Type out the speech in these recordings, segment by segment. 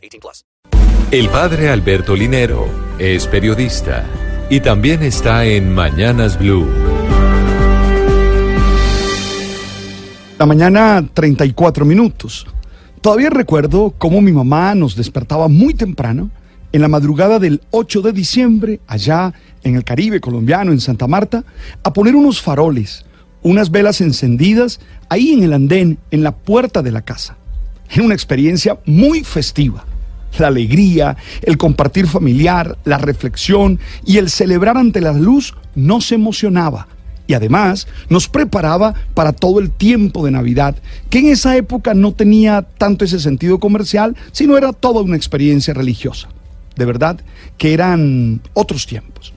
18 plus. El padre Alberto Linero es periodista y también está en Mañanas Blue. La mañana 34 minutos. Todavía recuerdo cómo mi mamá nos despertaba muy temprano en la madrugada del 8 de diciembre, allá en el Caribe colombiano, en Santa Marta, a poner unos faroles, unas velas encendidas, ahí en el andén, en la puerta de la casa. Era una experiencia muy festiva. La alegría, el compartir familiar, la reflexión y el celebrar ante la luz nos emocionaba y además nos preparaba para todo el tiempo de Navidad, que en esa época no tenía tanto ese sentido comercial, sino era toda una experiencia religiosa de verdad que eran otros tiempos.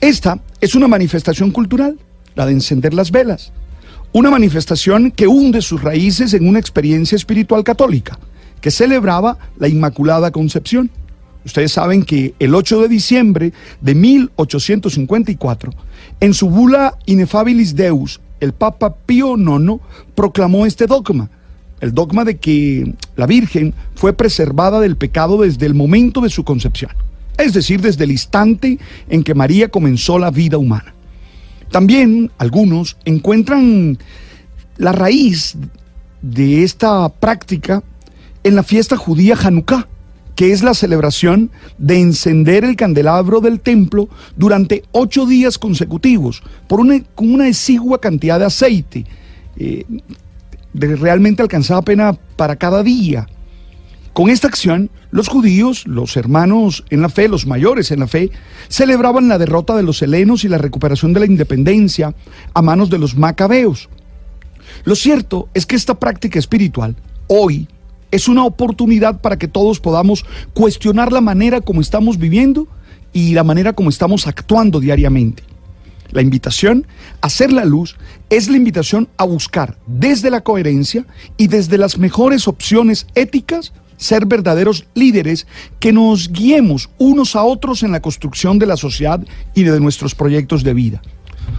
Esta es una manifestación cultural, la de encender las velas. Una manifestación que hunde sus raíces en una experiencia espiritual católica, que celebraba la Inmaculada Concepción. Ustedes saben que el 8 de diciembre de 1854, en su bula Inefabilis Deus, el Papa Pío IX proclamó este dogma el dogma de que la Virgen fue preservada del pecado desde el momento de su concepción, es decir, desde el instante en que María comenzó la vida humana. También algunos encuentran la raíz de esta práctica en la fiesta judía Hanukkah, que es la celebración de encender el candelabro del templo durante ocho días consecutivos por una, con una exigua cantidad de aceite, eh, realmente alcanzaba pena para cada día. Con esta acción, los judíos, los hermanos en la fe, los mayores en la fe, celebraban la derrota de los helenos y la recuperación de la independencia a manos de los macabeos. Lo cierto es que esta práctica espiritual, hoy, es una oportunidad para que todos podamos cuestionar la manera como estamos viviendo y la manera como estamos actuando diariamente. La invitación a hacer la luz es la invitación a buscar desde la coherencia y desde las mejores opciones éticas ser verdaderos líderes que nos guiemos unos a otros en la construcción de la sociedad y de nuestros proyectos de vida.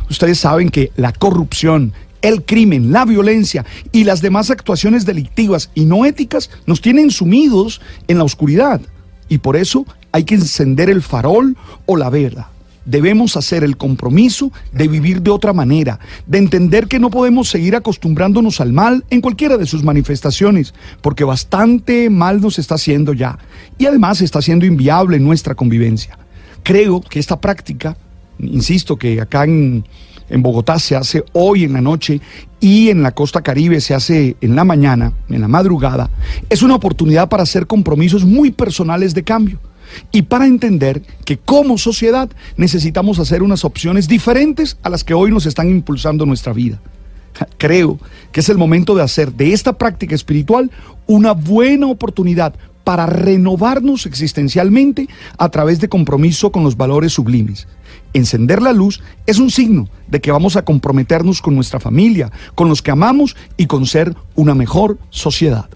Ustedes saben que la corrupción, el crimen, la violencia y las demás actuaciones delictivas y no éticas nos tienen sumidos en la oscuridad y por eso hay que encender el farol o la vela debemos hacer el compromiso de vivir de otra manera, de entender que no podemos seguir acostumbrándonos al mal en cualquiera de sus manifestaciones, porque bastante mal nos está haciendo ya y además está siendo inviable nuestra convivencia. Creo que esta práctica, insisto que acá en, en Bogotá se hace hoy en la noche y en la costa caribe se hace en la mañana, en la madrugada, es una oportunidad para hacer compromisos muy personales de cambio y para entender que como sociedad necesitamos hacer unas opciones diferentes a las que hoy nos están impulsando nuestra vida. Creo que es el momento de hacer de esta práctica espiritual una buena oportunidad para renovarnos existencialmente a través de compromiso con los valores sublimes. Encender la luz es un signo de que vamos a comprometernos con nuestra familia, con los que amamos y con ser una mejor sociedad.